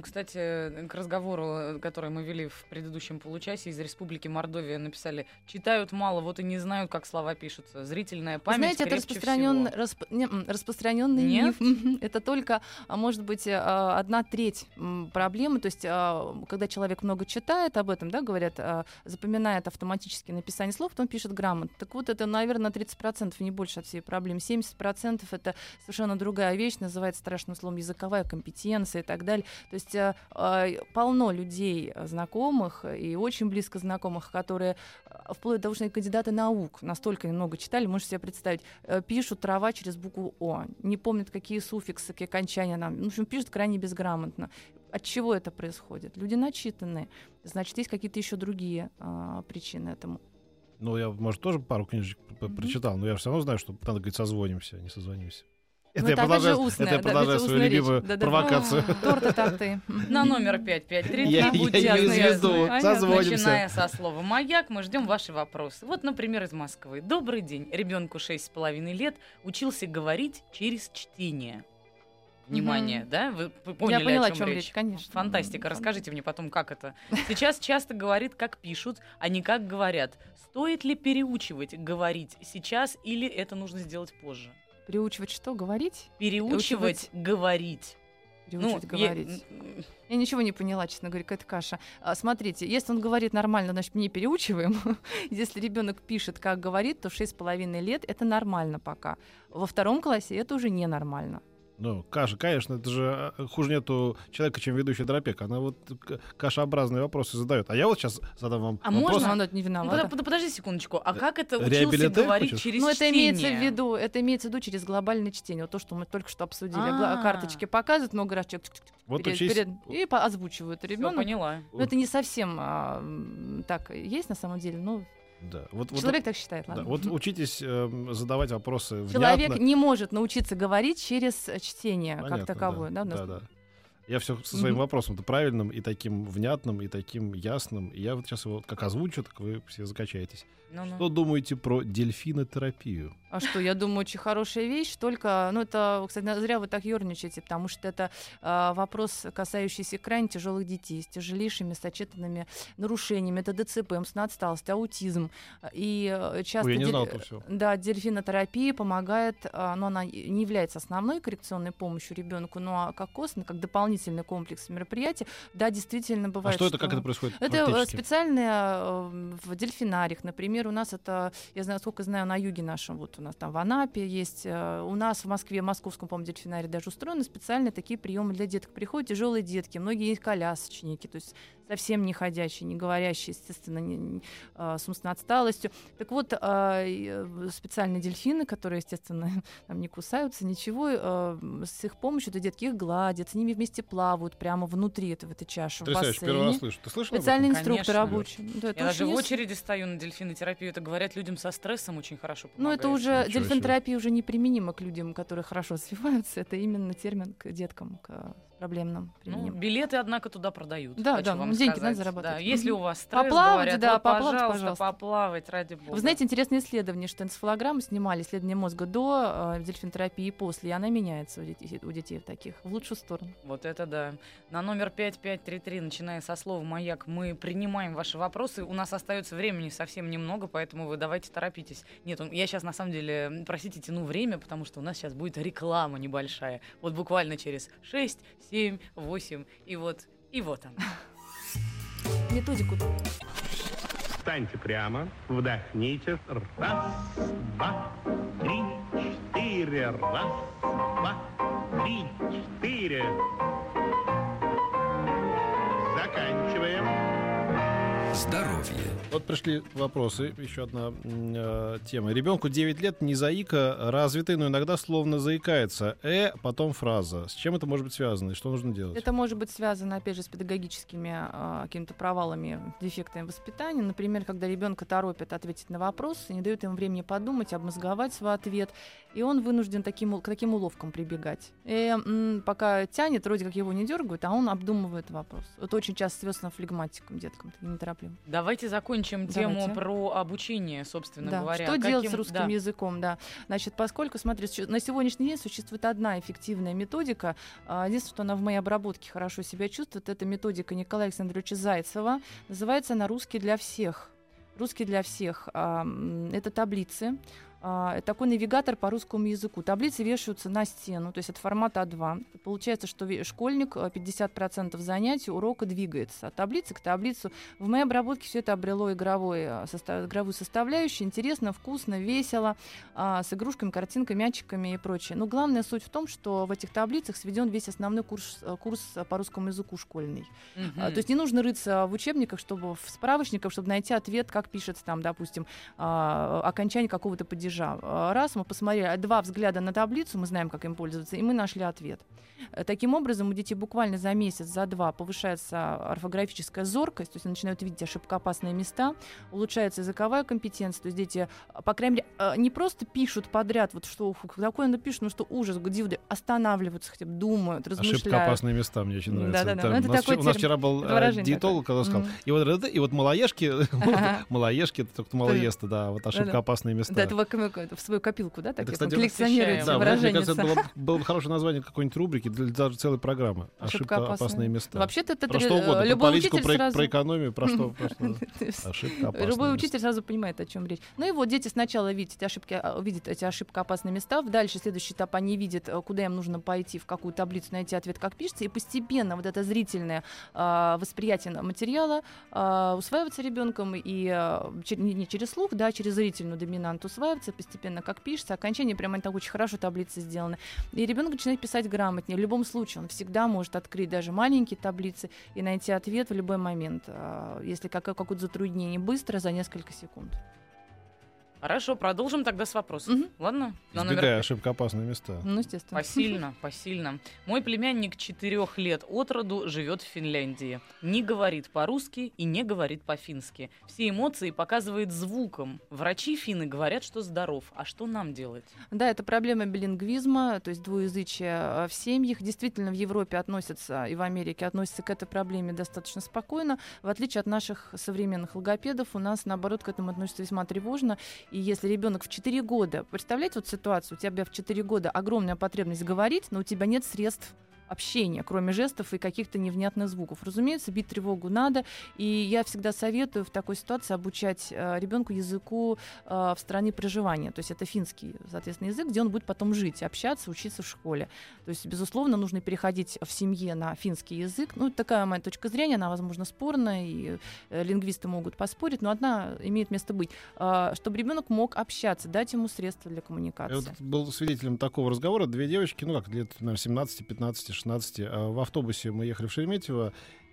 Кстати, к разговору, который мы вели в предыдущем получасе, из Республики Мордовия написали, читают мало, вот и не знают, как слова пишутся. Зрительная Вы память Знаете, это распространен, расп- не, распространенный Нет? миф. Это только, а, может быть, э, одна треть проблемы. То есть, а, когда человек много читает об этом, да, говорят, а, запоминает автоматически написание слов, то он пишет грамотно. Так вот, это, наверное, 30%, не больше от всей проблемы. 70% это совершенно другая вещь, называется страшным словом языковая компетенция и так далее. То есть э, э, полно людей э, знакомых и очень близко знакомых, которые вплоть до того, что они кандидаты наук, настолько много читали, можете себе представить, пишут трава через букву О, не помнят, какие суффиксы, какие окончания нам. Ну, в общем, пишут крайне безграмотно. От чего это происходит? Люди начитанные. Значит, есть какие-то еще другие а, причины этому. Ну, я, может, тоже пару книжек Мгм. прочитал, но я все равно знаю, что надо говорить, созвонимся, а не созвонимся. Это Ну, я это продолжаю, же устная, это я да, продолжаю это свою устная речь. любимую Да-да-да. провокацию. Торт это ты. На номер 5533 Я- будьте я звезду. Созвонимся. Начиная со слова «Маяк», мы ждем ваши вопросы. Вот, например, из Москвы. Добрый день. Ребенку 6,5 лет учился говорить через чтение. Внимание, Мгм. да? Вы поняли, Я поняла, о чем речь, конечно. Фантастика. Расскажите мне потом, как это. Сейчас часто говорит, как пишут, а не как говорят. Стоит ли переучивать говорить сейчас или это нужно сделать позже? Приучивать что? Говорить? Переучивать говорить. Приучивать Ну, говорить. м, Я ничего не поняла, честно говоря, какая-то каша. А, смотрите, если он говорит нормально, значит, не переучиваем. если ребенок пишет, как говорит, то в 6,5 лет это нормально пока. Во втором классе это уже ненормально. Ну, каша, конечно, это же э, хуже нету человека, чем ведущий дропек. Она вот кашеобразные вопросы задает. А я вот сейчас задам вам А вопрос. можно? Она не Ну, виновата. подо- подо- подожди секундочку. А как это учился Реабилите говорить хочешь? через Ну, это чтение? имеется в виду, это имеется в виду через глобальное чтение. Вот то, что мы только что обсудили. Гла- А. Карточки показывают, много раз человек Вот перед- учись. перед- и по- озвучивают ребенок. поняла. Но это не совсем а, так есть на самом деле. Ну, Да, вот, вот- человек так считает, да, ладно. вот учитесь эм, задавать вопросы Человек внятно. не может научиться говорить через э, чтение как Понятно, таковое. Да, нас- да, да. Я все со своим Мгм. вопросом-то правильным и таким внятным, и таким ясным. И я вот сейчас его как озвучу, так вы все закачаетесь. Ну-ну. Что думаете про дельфинотерапию? А что, я думаю, очень хорошая вещь, только, ну это, кстати, зря вы так ерничаете, потому что это а, вопрос, касающийся крайне тяжелых детей с тяжелейшими сочетанными нарушениями, это ДЦП, умственная отсталость, аутизм. И э, часто... Ой, я не дель- знал всего. Да, дельфинотерапия помогает, а, но она не является основной коррекционной помощью ребенку, но как косвенно, как дополнительный комплекс мероприятий, да, действительно А бывает. что это, как это происходит Это э, фактически? специальные э, в дельфинариях. Например, у нас это, я знаю, сколько знаю, на юге нашем, вот у нас там в Анапе есть, э, у нас в Москве, в московском, по-моему, дельфинарии даже устроены специальные такие приемы для деток. Приходят тяжелые детки, многие есть колясочники, то есть совсем не ходящие, не говорящие, естественно, не- не, с умственной отсталостью. Так вот, специальные дельфины, которые, естественно, там не кусаются, ничего, с их помощью эти детки их гладят, с ними вместе плавают прямо внутри этого, в этой чаши, в Потрясающе, первый раз слышу. Ты слышал об этом? Специальный инструктор Конечно. обучен. Да, это Я даже в очереди стою на дельфинотерапию. Это говорят людям со стрессом очень хорошо Ну, помогает. это уже Ничего себе. дельфинотерапия уже неприменима к людям, которые хорошо развиваются. Это именно термин к деткам, к проблемным Ну, применим. билеты, однако, туда продают. Да, да, вам ну, деньги сказать. надо зарабатывать. Да, если у вас стресс, Поплавать, говорят, да, вот, поплавать, пожалуйста, пожалуйста. поплавать, ради бога. Вы знаете, интересное исследование, что энцефалограмму снимали, исследование мозга до э, дельфинотерапии и после, и она меняется у детей, у детей таких в лучшую сторону. Вот это да. На номер 5533, начиная со слова «Маяк», мы принимаем ваши вопросы. У нас остается времени совсем немного, поэтому вы давайте торопитесь. Нет, он- я сейчас на самом деле, простите, тяну время, потому что у нас сейчас будет реклама небольшая. Вот буквально через 6, 7, 8, и вот, и вот она. Методику Встаньте прямо, вдохните. Раз, два, три, четыре. Раз, два, три, четыре. Здоровье. Вот пришли вопросы. Еще одна э, тема. Ребенку 9 лет, не заика, развитый, но иногда словно заикается. Э, потом фраза. С чем это может быть связано и что нужно делать? Это может быть связано, опять же, с педагогическими а, какими-то провалами, дефектами воспитания. Например, когда ребенка торопят ответить на вопрос, и не дают ему времени подумать, обмозговать свой ответ, и он вынужден таким, к таким уловкам прибегать. И м, пока тянет, вроде как его не дергают, а он обдумывает вопрос. Это очень часто связано с флегматиком, деткам, таким неторопливым. Давайте закончим тему Давайте. про обучение, собственно Да. говоря. Что делать с Каким- русским да. языком, да. Значит, поскольку, смотри, на сегодняшний день существует одна эффективная методика. а, Единственное, что она в моей обработке хорошо себя чувствует, это методика Николая Александровича Зайцева. Называется она «Русский для всех». Русский для всех. а, Это таблицы. А, такой навигатор по русскому языку. Таблицы вешаются на стену, то есть это формат А2. Получается, что школьник а, 50% занятий урока двигается от таблицы к таблицу. В моей обработке все это обрело игровой, а, состав- игровую составляющую. Интересно, вкусно, весело, а, с игрушками, картинками, мячиками и прочее. Но главная суть в том, что в этих таблицах сведен весь основной курс, а, курс по русскому языку школьный. А, То есть не нужно рыться в учебниках, чтобы в справочниках, чтобы найти ответ, как пишется там, допустим, окончание какого-то падежа. А, Раз мы посмотрели, а, два взгляда на таблицу, мы знаем, как им пользоваться, и мы нашли ответ. Э, Таким образом, у детей буквально за месяц, за два повышается орфографическая зоркость, то есть они начинают видеть ошибкоопасные места, улучшается языковая компетенция, то есть дети, а, по крайней мере, не просто пишут подряд, вот что такое напишут, ну что ужас, вот останавливаются, хотя бы думают, размышляют. Ошибка опасные места, мне очень нравится. Да-да-да, Это ну, это у, нас, у нас вчера был э, диетолог, когда сказал, Мгм. и вот, и вот малоежки, малоежки, это только малоесты, да, вот ошибка Да-да. опасные места. Да, это это в свою копилку, да, так Это, кстати, коллекционируете Да, Да, мне- кажется, это было, было бы хорошее название какой-нибудь рубрики для даже целой программы. Ошибка, опасные места. Вообще-то это про что угодно, про любой политику, учитель про, сразу... про экономию, про что, про что. Ошибка опасные Любой учитель сразу понимает, о чем речь. Ну и вот дети сначала видят эти ошибки, а, видят эти ошибкоопасные места, дальше следующий этап они видят, э, куда им нужно пойти, в какую таблицу найти ответ, как пишется, и постепенно вот это зрительное а, восприятие материала а, усваивается ребенком и чер- не, через слух, да, через зрительную доминанту усваивается постепенно, как пишется, окончание прямо так очень хорошо таблицы сделаны. И ребенок начинает писать грамотнее. В любом случае он всегда может открыть даже маленькие таблицы и найти ответ в любой момент, а, если как- какое-то затруднение быстро за несколько секунд. Хорошо, продолжим тогда с вопросом. Мгм. Ладно? На номер Избегая пять. ошибка опасные места. Ну, естественно. Посильно, посильно. Мой племянник четырех лет от роду живет в Финляндии. Не говорит по-русски и не говорит по-фински. Все эмоции показывает звуком. Врачи финны говорят, что здоров. А что нам делать? Да, это проблема билингвизма, то есть двуязычия э, в семьях. Действительно, в Европе относятся и в Америке относятся к этой проблеме достаточно спокойно. В отличие от наших современных логопедов, у нас, наоборот, к этому относятся весьма тревожно. И если ребенок в 4 года, представляете вот ситуацию, у тебя в 4 года огромная потребность говорить, но у тебя нет средств общения, кроме жестов и каких-то невнятных звуков. Разумеется, бить тревогу надо, и я всегда советую в такой ситуации обучать ребенку языку э, в стране проживания. То есть это финский, соответственно, язык, где он будет потом жить, общаться, учиться в школе. То есть, безусловно, нужно переходить в семье на финский язык. Ну, такая моя точка зрения, она, возможно, спорная, и э, лингвисты могут поспорить, но одна имеет место быть. Э, чтобы ребенок мог общаться, дать ему средства для Я коммуникации. вот был свидетелем такого разговора. Две девочки, ну как, лет, наверное, 17, 15, 16, а, в автобусе мы ехали в Шереметьево.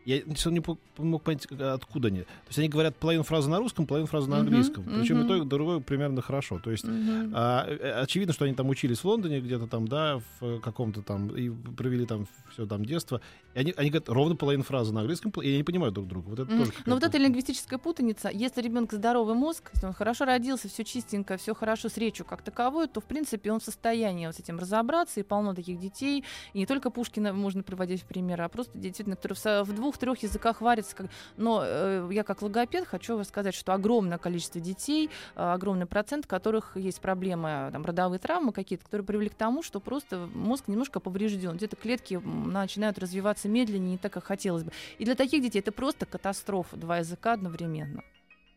Я всё не мог понять, а, откуда они. То есть они говорят половину фразы на русском, половину фразы на английском. Причем и мгм. то, и другое примерно хорошо. То есть Мгм. а, э, очевидно, что они там учились в Лондоне где-то там, да, в э, каком-то там, и провели там все там детство. И они, они говорят ровно половину фразы на английском, и они понимают друг друга. Вот это Мгм. тоже Но вот эта лингвистическая путаница, если ребенок здоровый мозг, если он хорошо родился, все чистенько, все хорошо с речью как таковой, то в принципе он в состоянии вот с этим разобраться, и полно таких детей. И не только Пушкина можно приводить в пример, а просто действительно, которые в, в двух-трех языках варятся. Как... Но э, я как логопед хочу сказать, что огромное количество детей, э, огромный процент, которых есть проблемы, там, родовые травмы какие-то, которые привели к тому, что просто мозг немножко поврежден. Где-то клетки начинают развиваться медленнее, не так, как хотелось бы. И для таких детей это просто катастрофа, два языка одновременно.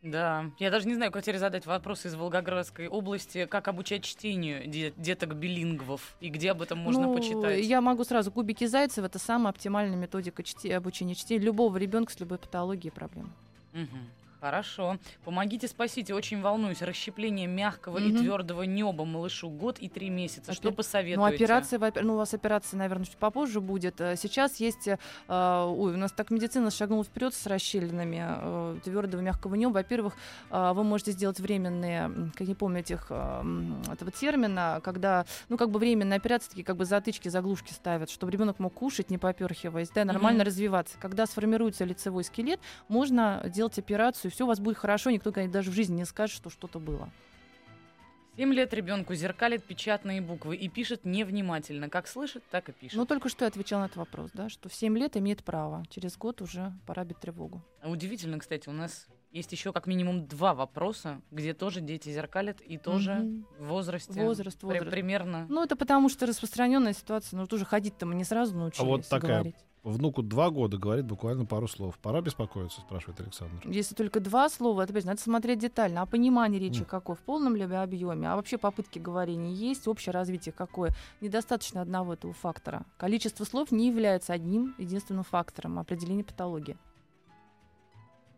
Да, я даже не знаю, как теперь задать вопрос из Волгоградской области, как обучать чтению де- деток билингвов и где об этом можно Ну, почитать. Я могу сразу кубики Зайцева это самая оптимальная методика чте- обучения чтения любого ребенка с любой патологией и проблемой. Мгм. Хорошо. Помогите, спасите. Очень волнуюсь. Расщепление мягкого и Мгм. твердого неба малышу год и три месяца. Опе- Что посоветуете? Ну, операция, ну, у вас операция, наверное, чуть попозже будет. Э, Сейчас есть, э, э, ой, у нас так медицина шагнула вперед с расщелинами твердого мягкого неба. Во-первых, э, вы можете сделать временные, как не помню этих, э, этого термина, когда, ну, как бы временные операции, такие как бы затычки, заглушки ставят, чтобы ребенок мог кушать, не поперхиваясь, да, нормально Мгм. развиваться. Когда сформируется лицевой скелет, можно делать операцию, все у вас будет хорошо, никто конечно, даже в жизни не скажет, что что-то было. Семь лет ребенку зеркалит печатные буквы и пишет невнимательно. Как слышит, так и пишет. Ну, только что я отвечала на этот вопрос, да, что в 7 лет имеет право. Через год уже пора бить тревогу. А Удивительно, кстати, у нас есть еще как минимум два вопроса, где тоже дети зеркалят и тоже в возрасте. Возраст, при- возраст. примерно. Ну, это потому что распространенная ситуация. Ну, тоже ходить-то мы не сразу научились А вот такая говорить. Внуку два года говорит буквально пару слов. Пора беспокоиться, спрашивает Александр. Если только два слова, это опять надо смотреть детально. А понимание речи Мгм. какое? В полном ли объеме? А вообще попытки говорения есть? Общее развитие какое? Недостаточно одного этого фактора. Количество слов не является одним единственным фактором определения патологии.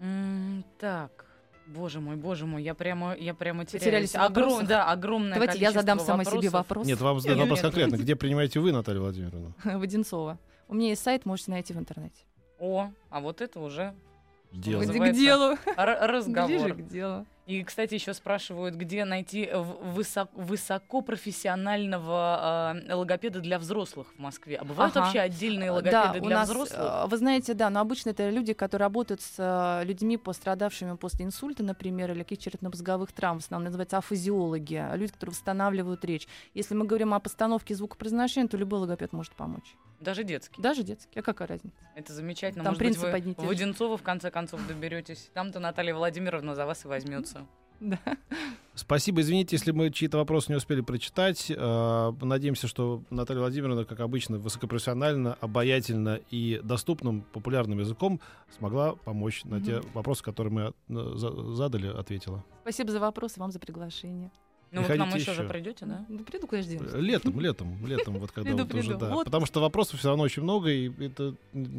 М, так. Боже мой, боже мой, я прямо, я прямо теряюсь. в вопросах? Огром- да, огромное Давайте я задам сама себе вопросов. вопрос. Нет, вам Нет, вопрос конкретно. Где принимаете вы, Наталья Владимировна? Воденцова. У меня есть сайт, можете найти в интернете. О, а вот это уже Дело. К делу. разговор. Ближе к делу. И, кстати, еще спрашивают, где найти э, в- высо- высокопрофессионального э, логопеда для взрослых в Москве. А бывают Ага. вообще отдельные Да, логопеды у для нас, взрослых? э, вы знаете, да, но обычно это люди, которые работают с э, людьми, пострадавшими после инсульта, например, или каких-то черепно-мозговых травм, в основном называются афазиологи, а люди, которые восстанавливают речь. Если мы говорим о постановке звукопроизношения, то любой логопед может помочь. Даже детский. Даже детский. А какая разница? Это замечательно. Там Может быть, принципы вы одни в же. Воденцова в конце концов доберетесь. Там-то Наталья Владимировна за вас и возьмется. Да. Спасибо, извините, если мы чьи-то вопросы не успели прочитать. Э, Надеемся, что Наталья Владимировна, как обычно, высокопрофессионально, обаятельно и доступным, популярным языком смогла помочь на те вопросы, которые мы э, за- задали, ответила. Спасибо за вопрос и вам за приглашение. Ну, вы к нам Приходите еще же еще. придете, да? Ну, приду. Э, Летом, летом, летом, вот когда Приду, вот уже, да. Вот. Потому что вопросов все равно очень много, и это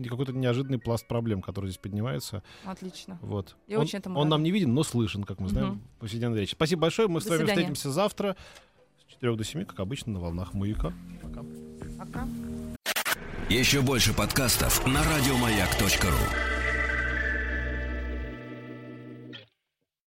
какой-то неожиданный пласт проблем, который здесь поднимается. Отлично. Вот. Я он, очень этому он рада. нам не виден, но слышен, как мы знаем, Мгм. в повседневной речи. Спасибо большое. Мы с вами свидания. встретимся завтра с 4 до 7, как обычно, на волнах маяка. Пока. Пока. Еще больше подкастов на радиомаяк.ру.